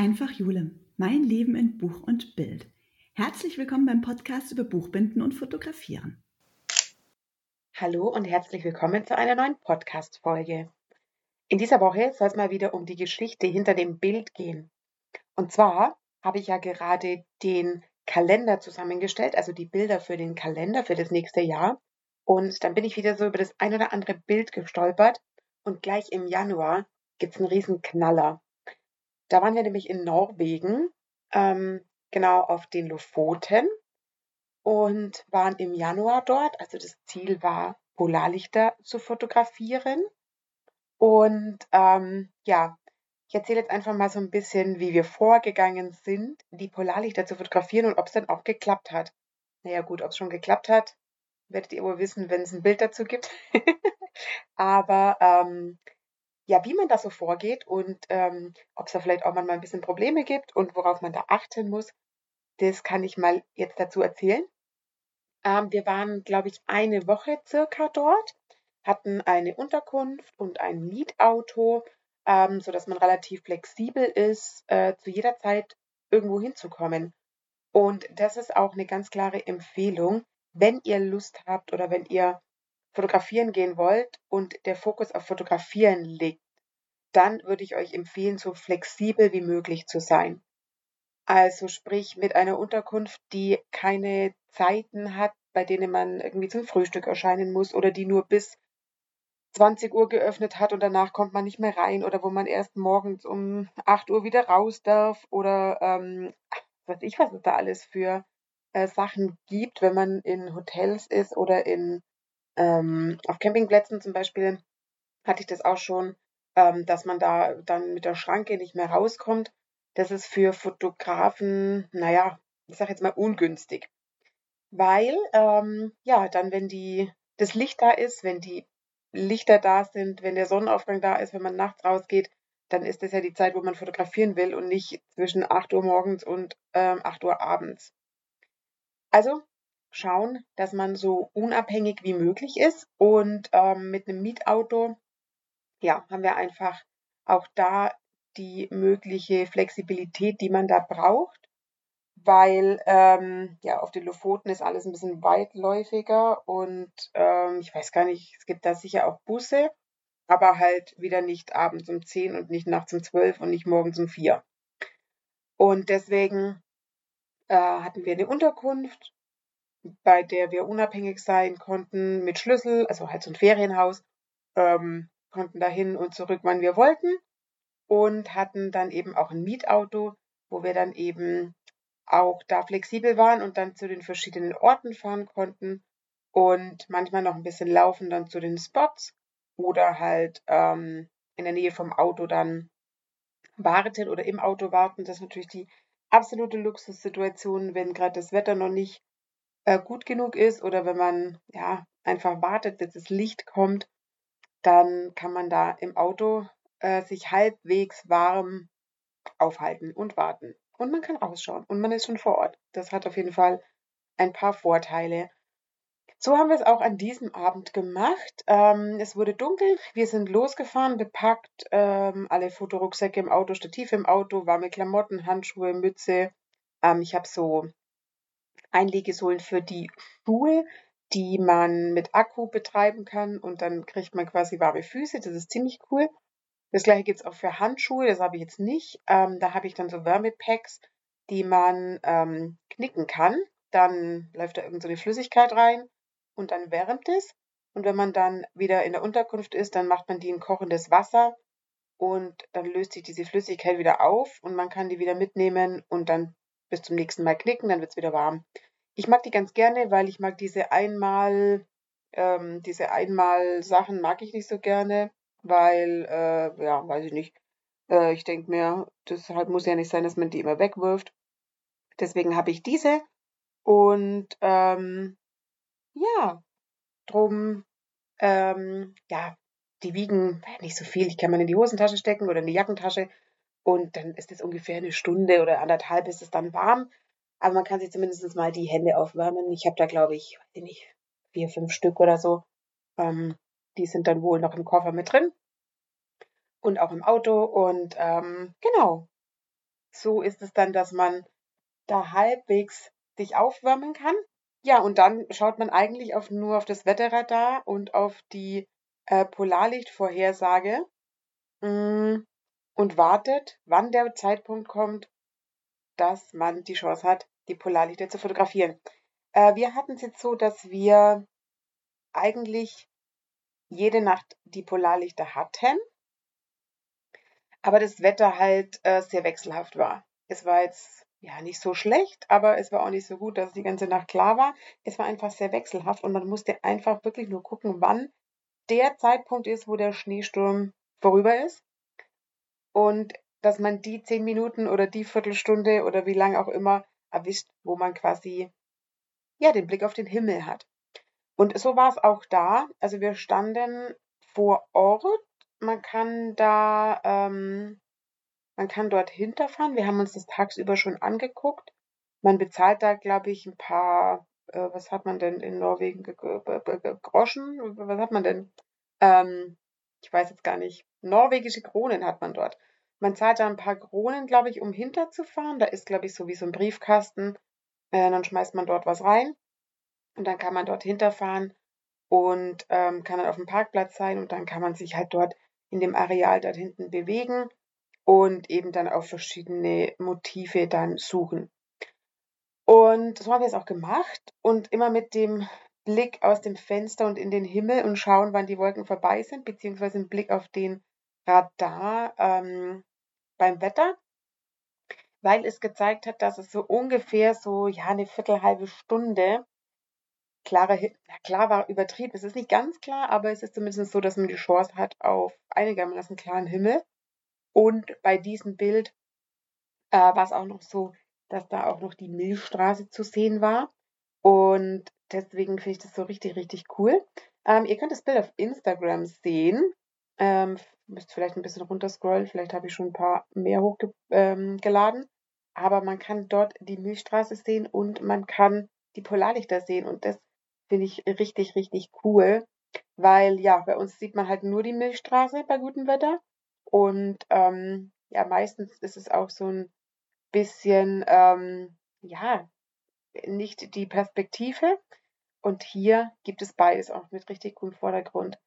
Einfach Jule, mein Leben in Buch und Bild. Herzlich willkommen beim Podcast über Buchbinden und Fotografieren. Hallo und herzlich willkommen zu einer neuen Podcast-Folge. In dieser Woche soll es mal wieder um die Geschichte hinter dem Bild gehen. Und zwar habe ich ja gerade den Kalender zusammengestellt, also die Bilder für den Kalender für das nächste Jahr. Und dann bin ich wieder so über das ein oder andere Bild gestolpert. Und gleich im Januar gibt es einen riesen Knaller. Da waren wir nämlich in Norwegen, ähm, genau auf den Lofoten und waren im Januar dort. Also das Ziel war, Polarlichter zu fotografieren. Und ähm, ja, ich erzähle jetzt einfach mal so ein bisschen, wie wir vorgegangen sind, die Polarlichter zu fotografieren und ob es dann auch geklappt hat. Naja gut, ob es schon geklappt hat, werdet ihr wohl wissen, wenn es ein Bild dazu gibt. Aber ähm, ja, wie man da so vorgeht und ähm, ob es da vielleicht auch manchmal ein bisschen Probleme gibt und worauf man da achten muss, das kann ich mal jetzt dazu erzählen. Ähm, wir waren, glaube ich, eine Woche circa dort, hatten eine Unterkunft und ein Mietauto, ähm, sodass man relativ flexibel ist, äh, zu jeder Zeit irgendwo hinzukommen. Und das ist auch eine ganz klare Empfehlung, wenn ihr Lust habt oder wenn ihr fotografieren gehen wollt und der Fokus auf Fotografieren liegt, dann würde ich euch empfehlen, so flexibel wie möglich zu sein. Also sprich mit einer Unterkunft, die keine Zeiten hat, bei denen man irgendwie zum Frühstück erscheinen muss oder die nur bis 20 Uhr geöffnet hat und danach kommt man nicht mehr rein oder wo man erst morgens um 8 Uhr wieder raus darf oder ähm, was weiß ich, was es da alles für äh, Sachen gibt, wenn man in Hotels ist oder in ähm, auf Campingplätzen zum Beispiel hatte ich das auch schon, ähm, dass man da dann mit der Schranke nicht mehr rauskommt. Das ist für Fotografen, naja, ich sage jetzt mal ungünstig. Weil, ähm, ja, dann, wenn die, das Licht da ist, wenn die Lichter da sind, wenn der Sonnenaufgang da ist, wenn man nachts rausgeht, dann ist das ja die Zeit, wo man fotografieren will und nicht zwischen 8 Uhr morgens und ähm, 8 Uhr abends. Also schauen, dass man so unabhängig wie möglich ist. Und ähm, mit einem Mietauto, ja, haben wir einfach auch da die mögliche Flexibilität, die man da braucht, weil ähm, ja auf den Lofoten ist alles ein bisschen weitläufiger und ähm, ich weiß gar nicht, es gibt da sicher auch Busse, aber halt wieder nicht abends um 10 und nicht nachts um 12 und nicht morgens um 4. Und deswegen äh, hatten wir eine Unterkunft bei der wir unabhängig sein konnten mit Schlüssel, also halt so ein Ferienhaus, ähm, konnten dahin und zurück, wann wir wollten und hatten dann eben auch ein Mietauto, wo wir dann eben auch da flexibel waren und dann zu den verschiedenen Orten fahren konnten und manchmal noch ein bisschen laufen dann zu den Spots oder halt ähm, in der Nähe vom Auto dann warten oder im Auto warten. Das ist natürlich die absolute Luxussituation, wenn gerade das Wetter noch nicht äh, gut genug ist oder wenn man ja einfach wartet, bis das Licht kommt, dann kann man da im Auto äh, sich halbwegs warm aufhalten und warten. Und man kann rausschauen und man ist schon vor Ort. Das hat auf jeden Fall ein paar Vorteile. So haben wir es auch an diesem Abend gemacht. Ähm, es wurde dunkel, wir sind losgefahren, bepackt, ähm, alle Fotorucksäcke im Auto, Stativ im Auto, warme Klamotten, Handschuhe, Mütze. Ähm, ich habe so Einlegesohlen für die Schuhe, die man mit Akku betreiben kann und dann kriegt man quasi warme Füße. Das ist ziemlich cool. Das gleiche gibt es auch für Handschuhe, das habe ich jetzt nicht. Ähm, da habe ich dann so Wärmepacks, die man ähm, knicken kann. Dann läuft da irgendeine so Flüssigkeit rein und dann wärmt es. Und wenn man dann wieder in der Unterkunft ist, dann macht man die in kochendes Wasser und dann löst sich diese Flüssigkeit wieder auf und man kann die wieder mitnehmen und dann bis zum nächsten Mal knicken, dann wird es wieder warm. Ich mag die ganz gerne, weil ich mag diese einmal, ähm, diese einmal Sachen mag ich nicht so gerne, weil, äh, ja, weiß ich nicht. Äh, ich denke mir, deshalb muss ja nicht sein, dass man die immer wegwirft. Deswegen habe ich diese und ähm, ja, drum, ähm, ja, die wiegen nicht so viel. Ich kann man in die Hosentasche stecken oder in die Jackentasche. Und dann ist es ungefähr eine Stunde oder anderthalb, bis es dann warm. Aber man kann sich zumindest mal die Hände aufwärmen. Ich habe da, glaube ich, weiß ich nicht, vier, fünf Stück oder so. Ähm, die sind dann wohl noch im Koffer mit drin. Und auch im Auto. Und ähm, genau. so ist es dann, dass man da halbwegs sich aufwärmen kann. Ja, und dann schaut man eigentlich auf, nur auf das Wetterradar und auf die äh, Polarlichtvorhersage mm, und wartet, wann der Zeitpunkt kommt, dass man die Chance hat, die Polarlichter zu fotografieren. Äh, wir hatten es jetzt so, dass wir eigentlich jede Nacht die Polarlichter hatten, aber das Wetter halt äh, sehr wechselhaft war. Es war jetzt ja nicht so schlecht, aber es war auch nicht so gut, dass die ganze Nacht klar war. Es war einfach sehr wechselhaft und man musste einfach wirklich nur gucken, wann der Zeitpunkt ist, wo der Schneesturm vorüber ist. Und dass man die zehn Minuten oder die Viertelstunde oder wie lange auch immer erwischt, wo man quasi ja den Blick auf den Himmel hat. Und so war es auch da. Also wir standen vor Ort. Man kann da, ähm, man kann dort hinterfahren. Wir haben uns das tagsüber schon angeguckt. Man bezahlt da, glaube ich, ein paar, äh, was hat man denn in Norwegen? Groschen? Was hat man denn? Ähm, ich weiß jetzt gar nicht. Norwegische Kronen hat man dort. Man zahlt da ein paar Kronen, glaube ich, um hinterzufahren. Da ist, glaube ich, so wie so ein Briefkasten. Äh, dann schmeißt man dort was rein. Und dann kann man dort hinterfahren und ähm, kann dann auf dem Parkplatz sein und dann kann man sich halt dort in dem Areal dort hinten bewegen und eben dann auf verschiedene Motive dann suchen. Und so haben wir es auch gemacht und immer mit dem Blick aus dem Fenster und in den Himmel und schauen, wann die Wolken vorbei sind, beziehungsweise einen Blick auf den Radar ähm, beim Wetter, weil es gezeigt hat, dass es so ungefähr so ja eine Viertel halbe Stunde klare, ja, klar war übertrieben. Es ist nicht ganz klar, aber es ist zumindest so, dass man die Chance hat auf einigermaßen klaren Himmel. Und bei diesem Bild äh, war es auch noch so, dass da auch noch die Milchstraße zu sehen war. Und deswegen finde ich das so richtig, richtig cool. Ähm, ihr könnt das Bild auf Instagram sehen. Ähm, müsst vielleicht ein bisschen runterscrollen. Vielleicht habe ich schon ein paar mehr hochgeladen. Ähm, aber man kann dort die Milchstraße sehen und man kann die Polarlichter sehen. Und das finde ich richtig, richtig cool, weil ja, bei uns sieht man halt nur die Milchstraße bei gutem Wetter und ähm, ja, meistens ist es auch so ein bisschen, ähm, ja, nicht die Perspektive und hier gibt es beides auch mit richtig gutem Vordergrund.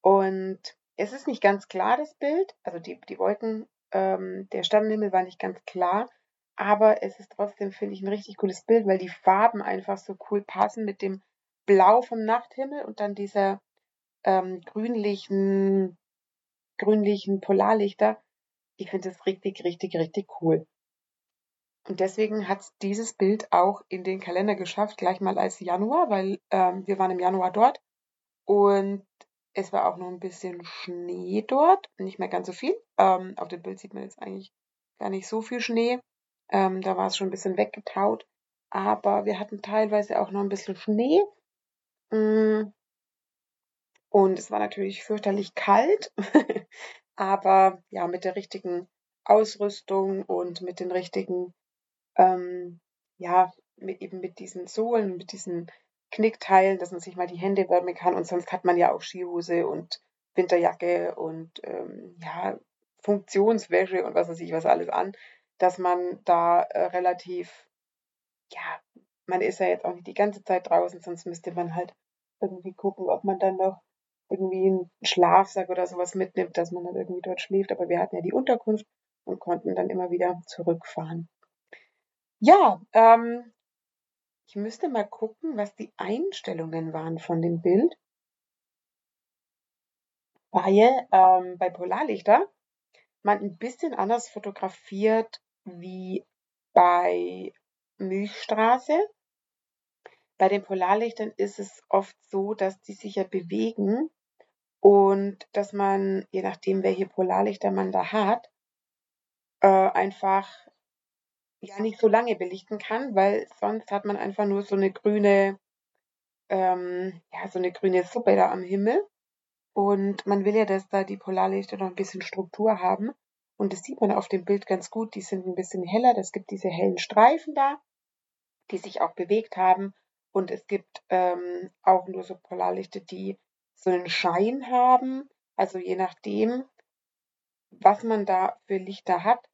Und es ist nicht ganz klar, das Bild, also die, die Wolken, ähm, der Sternenhimmel war nicht ganz klar, aber es ist trotzdem, finde ich, ein richtig cooles Bild, weil die Farben einfach so cool passen mit dem Blau vom Nachthimmel und dann diese ähm, grünlichen, grünlichen Polarlichter. Ich finde das richtig, richtig, richtig cool. Und deswegen hat dieses Bild auch in den Kalender geschafft, gleich mal als Januar, weil ähm, wir waren im Januar dort und es war auch noch ein bisschen Schnee dort, nicht mehr ganz so viel. Ähm, auf dem Bild sieht man jetzt eigentlich gar nicht so viel Schnee. Ähm, da war es schon ein bisschen weggetaut. Aber wir hatten teilweise auch noch ein bisschen Schnee. Mm. Und es war natürlich fürchterlich kalt, aber ja, mit der richtigen Ausrüstung und mit den richtigen, ähm, ja, mit, eben mit diesen Sohlen, mit diesen Knickteilen, dass man sich mal die Hände wärmen kann. Und sonst hat man ja auch Skihose und Winterjacke und ähm, ja, Funktionswäsche und was weiß ich was alles an, dass man da äh, relativ ja, man ist ja jetzt auch nicht die ganze Zeit draußen, sonst müsste man halt irgendwie gucken, ob man dann noch irgendwie einen Schlafsack oder sowas mitnimmt, dass man dann irgendwie dort schläft. Aber wir hatten ja die Unterkunft und konnten dann immer wieder zurückfahren. Ja, ähm, ich müsste mal gucken, was die Einstellungen waren von dem Bild. Weil ähm, bei Polarlichter man ein bisschen anders fotografiert wie bei Milchstraße. Bei den Polarlichtern ist es oft so, dass die sich ja bewegen und dass man, je nachdem, welche Polarlichter man da hat, äh, einfach ja nicht so lange belichten kann, weil sonst hat man einfach nur so eine grüne, ähm, ja, so eine grüne Suppe da am Himmel. Und man will ja, dass da die Polarlichter noch ein bisschen Struktur haben. Und das sieht man auf dem Bild ganz gut. Die sind ein bisschen heller. Das gibt diese hellen Streifen da, die sich auch bewegt haben. Und es gibt ähm, auch nur so Polarlichter, die so einen Schein haben. Also je nachdem, was man da für Lichter hat,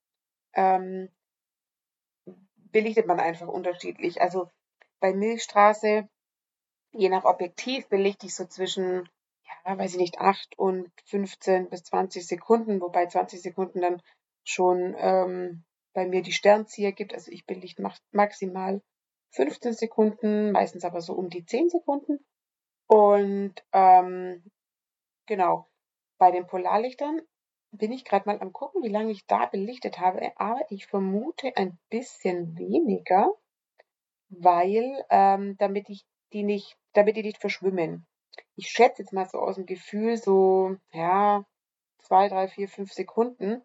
ähm, belichtet man einfach unterschiedlich. Also bei Milchstraße, je nach Objektiv, belichte ich so zwischen, ja, weiß ich nicht, 8 und 15 bis 20 Sekunden, wobei 20 Sekunden dann schon ähm, bei mir die Sternzieher gibt. Also ich belichte maximal 15 Sekunden, meistens aber so um die 10 Sekunden. Und ähm, genau, bei den Polarlichtern bin ich gerade mal am gucken, wie lange ich da belichtet habe, aber ich vermute ein bisschen weniger, weil ähm, damit ich die nicht, damit die nicht verschwimmen. Ich schätze jetzt mal so aus dem Gefühl so, ja, zwei, drei, vier, fünf Sekunden.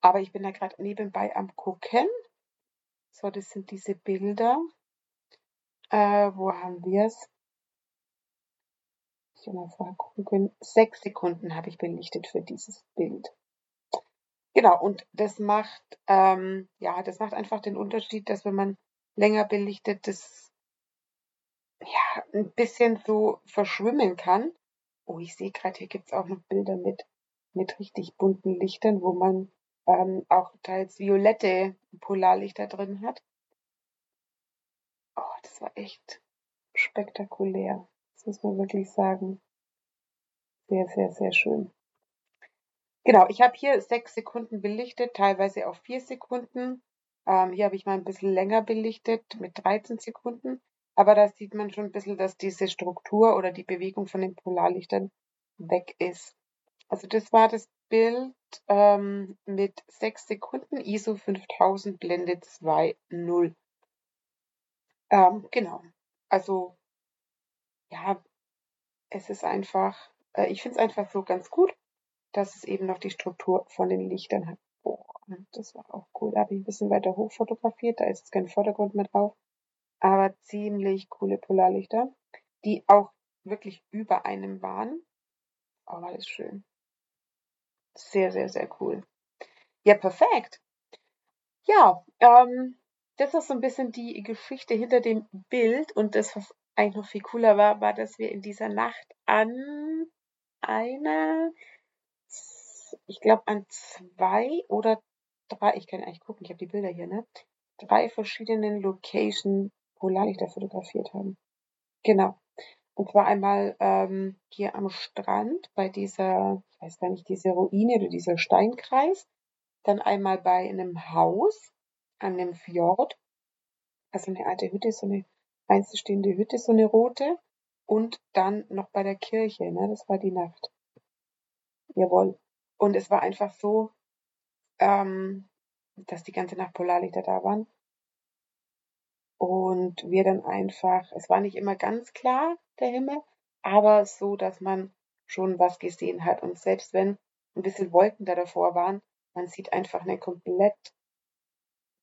Aber ich bin da gerade nebenbei am gucken. So, das sind diese Bilder. Äh, wo haben wir es? Ich habe mal vorher gucken können. Sechs Sekunden habe ich belichtet für dieses Bild. Genau, und das macht, ähm, ja, das macht einfach den Unterschied, dass wenn man länger belichtet, das ja ein bisschen so verschwimmen kann. Oh, ich sehe gerade, hier gibt's auch noch Bilder mit, mit richtig bunten Lichtern, wo man ähm, auch teils violette Polarlichter drin hat. Oh, das war echt spektakulär. Das muss man wirklich sagen. Sehr, sehr, sehr schön. Genau, ich habe hier sechs Sekunden belichtet, teilweise auch vier Sekunden. Ähm, hier habe ich mal ein bisschen länger belichtet mit 13 Sekunden. Aber da sieht man schon ein bisschen, dass diese Struktur oder die Bewegung von den Polarlichtern weg ist. Also das war das Bild ähm, mit 6 Sekunden, ISO 5000, Blende 2.0. Ähm, genau. Also, ja, es ist einfach, äh, ich finde es einfach so ganz gut, dass es eben noch die Struktur von den Lichtern hat. Boah, das war auch cool. Da habe ich ein bisschen weiter hoch fotografiert, da ist jetzt kein Vordergrund mehr drauf. Aber ziemlich coole Polarlichter, die auch wirklich über einem waren. Oh, war das schön. Sehr, sehr, sehr cool. Ja, perfekt. Ja, ähm, das ist so ein bisschen die Geschichte hinter dem Bild und das, was eigentlich noch viel cooler war, war, dass wir in dieser Nacht an einer, ich glaube an zwei oder drei, ich kann eigentlich gucken, ich habe die Bilder hier, ne? Drei verschiedenen Location Polarlichter fotografiert haben. Genau. Und zwar einmal ähm, hier am Strand bei dieser, ich weiß gar nicht, diese Ruine oder dieser Steinkreis. Dann einmal bei einem Haus an dem Fjord. Also eine alte Hütte, so eine einzelstehende Hütte, so eine rote. Und dann noch bei der Kirche, ne? Das war die Nacht. Jawohl. Und es war einfach so, ähm, dass die ganze Nacht Polarlichter da waren. Und wir dann einfach, es war nicht immer ganz klar, der Himmel, aber so, dass man schon was gesehen hat. Und selbst wenn ein bisschen Wolken da davor waren, man sieht einfach einen komplett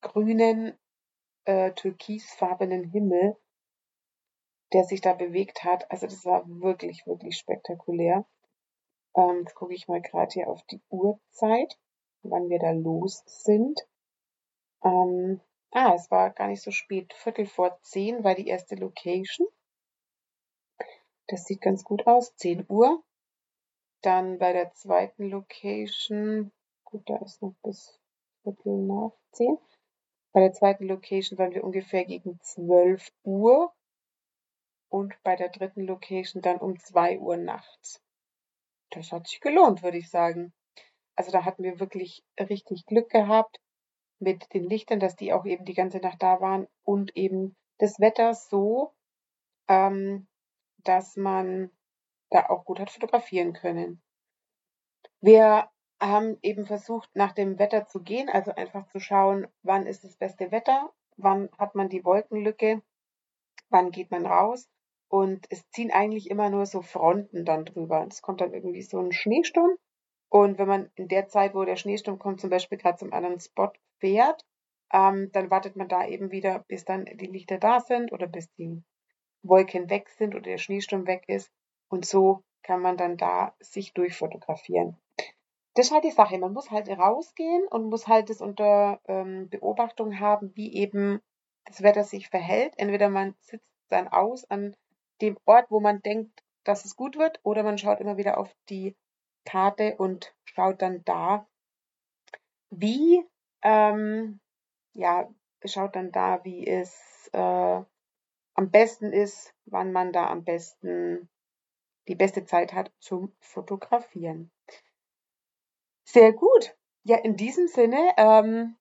grünen, äh, türkisfarbenen Himmel, der sich da bewegt hat. Also das war wirklich, wirklich spektakulär. Ähm, jetzt gucke ich mal gerade hier auf die Uhrzeit, wann wir da los sind. Ähm, ah, es war gar nicht so spät. Viertel vor zehn war die erste Location. Das sieht ganz gut aus. 10 Uhr. Dann bei der zweiten Location, gut, da ist noch bis Viertel nach 10. Bei der zweiten Location waren wir ungefähr gegen 12 Uhr und bei der dritten Location dann um 2 Uhr nachts. Das hat sich gelohnt, würde ich sagen. Also da hatten wir wirklich richtig Glück gehabt mit den Lichtern, dass die auch eben die ganze Nacht da waren und eben das Wetter so, ähm, dass man da auch gut hat fotografieren können. Wir haben eben versucht, nach dem Wetter zu gehen, also einfach zu schauen, wann ist das beste Wetter, wann hat man die Wolkenlücke, wann geht man raus. Und es ziehen eigentlich immer nur so Fronten dann drüber. Es kommt dann irgendwie so ein Schneesturm. Und wenn man in der Zeit, wo der Schneesturm kommt, zum Beispiel gerade zum anderen Spot fährt, ähm, dann wartet man da eben wieder, bis dann die Lichter da sind oder bis die Wolken weg sind oder der Schneesturm weg ist. Und so kann man dann da sich durchfotografieren. Das ist halt die Sache. Man muss halt rausgehen und muss halt das unter ähm, Beobachtung haben, wie eben das Wetter sich verhält. Entweder man sitzt dann aus an dem Ort, wo man denkt, dass es gut wird, oder man schaut immer wieder auf die Karte und schaut dann da, wie, ähm, ja, schaut dann da, wie es äh, am besten ist, wann man da am besten die beste Zeit hat zum Fotografieren. Sehr gut. Ja, in diesem Sinne, ähm,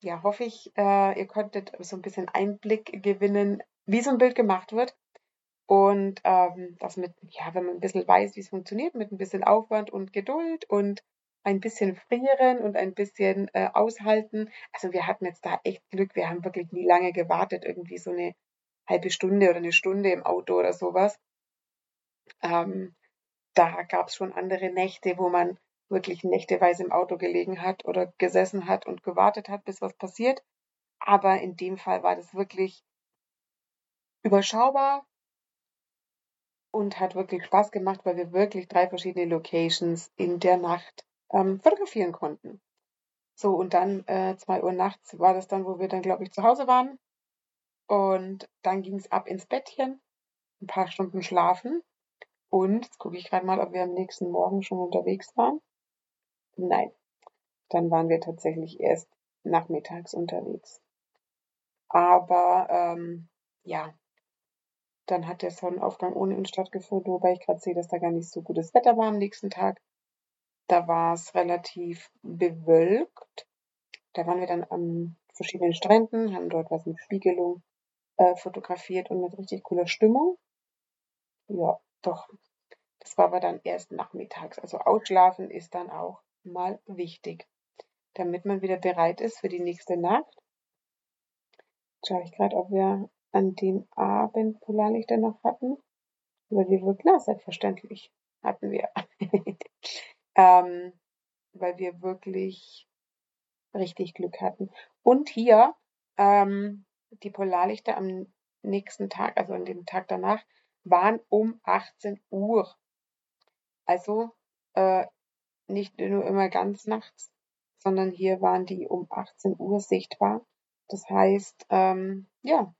ja, hoffe ich, äh, ihr konntet so ein bisschen Einblick gewinnen, wie so ein Bild gemacht wird. Und ähm, das mit, ja, wenn man ein bisschen weiß, wie es funktioniert, mit ein bisschen Aufwand und Geduld und ein bisschen frieren und ein bisschen äh, aushalten. Also wir hatten jetzt da echt Glück, wir haben wirklich nie lange gewartet, irgendwie so eine halbe Stunde oder eine Stunde im Auto oder sowas. Ähm, da gab es schon andere Nächte, wo man wirklich nächteweise im Auto gelegen hat oder gesessen hat und gewartet hat, bis was passiert. Aber in dem Fall war das wirklich überschaubar und hat wirklich Spaß gemacht, weil wir wirklich drei verschiedene Locations in der Nacht ähm, fotografieren konnten. So, und dann äh, zwei Uhr nachts war das dann, wo wir dann, glaube ich, zu Hause waren. Und dann ging es ab ins Bettchen, ein paar Stunden schlafen. Und jetzt gucke ich gerade mal, ob wir am nächsten Morgen schon unterwegs waren. Nein, dann waren wir tatsächlich erst nachmittags unterwegs. Aber ähm, ja, dann hat der Sonnenaufgang ohne uns stattgefunden, wobei ich gerade sehe, dass da gar nicht so gutes Wetter war am nächsten Tag. Da war es relativ bewölkt. Da waren wir dann an verschiedenen Stränden, haben dort was mit Spiegelung äh, fotografiert und mit richtig cooler Stimmung. Ja, doch. Das war aber dann erst nachmittags. Also ausschlafen ist dann auch mal wichtig, damit man wieder bereit ist für die nächste Nacht. Jetzt schaue ich gerade, ob wir an dem Abend Polarlichter noch hatten. Weil wir wirklich, na, selbstverständlich hatten wir. ähm, weil wir wirklich richtig Glück hatten. Und hier ähm, die Polarlichter am nächsten Tag, also an dem Tag danach, waren um 18 Uhr. Also äh, nicht nur immer ganz nachts, sondern hier waren die um 18 Uhr sichtbar. Das heißt, ähm, ja,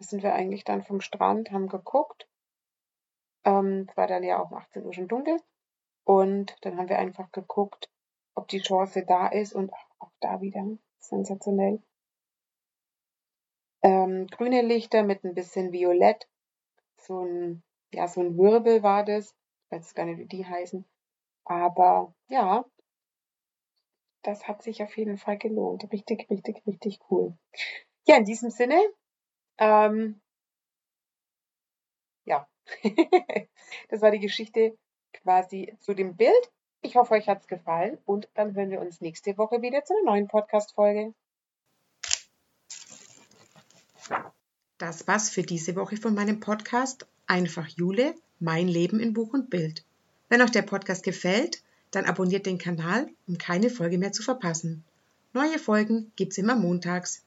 da sind wir eigentlich dann vom Strand, haben geguckt. Ähm, es war dann ja auch um 18 Uhr schon dunkel. Und dann haben wir einfach geguckt, ob die Chance da ist und auch da wieder sensationell. Ähm, grüne Lichter mit ein bisschen Violett. So ein, ja, so ein Wirbel war das. Ich weiß gar nicht, wie die heißen. Aber ja, das hat sich auf jeden Fall gelohnt. Richtig, richtig, richtig cool. Ja, in diesem Sinne, ähm, ja, das war die Geschichte quasi zu dem Bild. Ich hoffe, euch hat es gefallen und dann hören wir uns nächste Woche wieder zu einer neuen Podcast-Folge. Das war's für diese Woche von meinem Podcast Einfach Jule, mein Leben in Buch und Bild. Wenn euch der Podcast gefällt, dann abonniert den Kanal, um keine Folge mehr zu verpassen. Neue Folgen gibt's immer montags.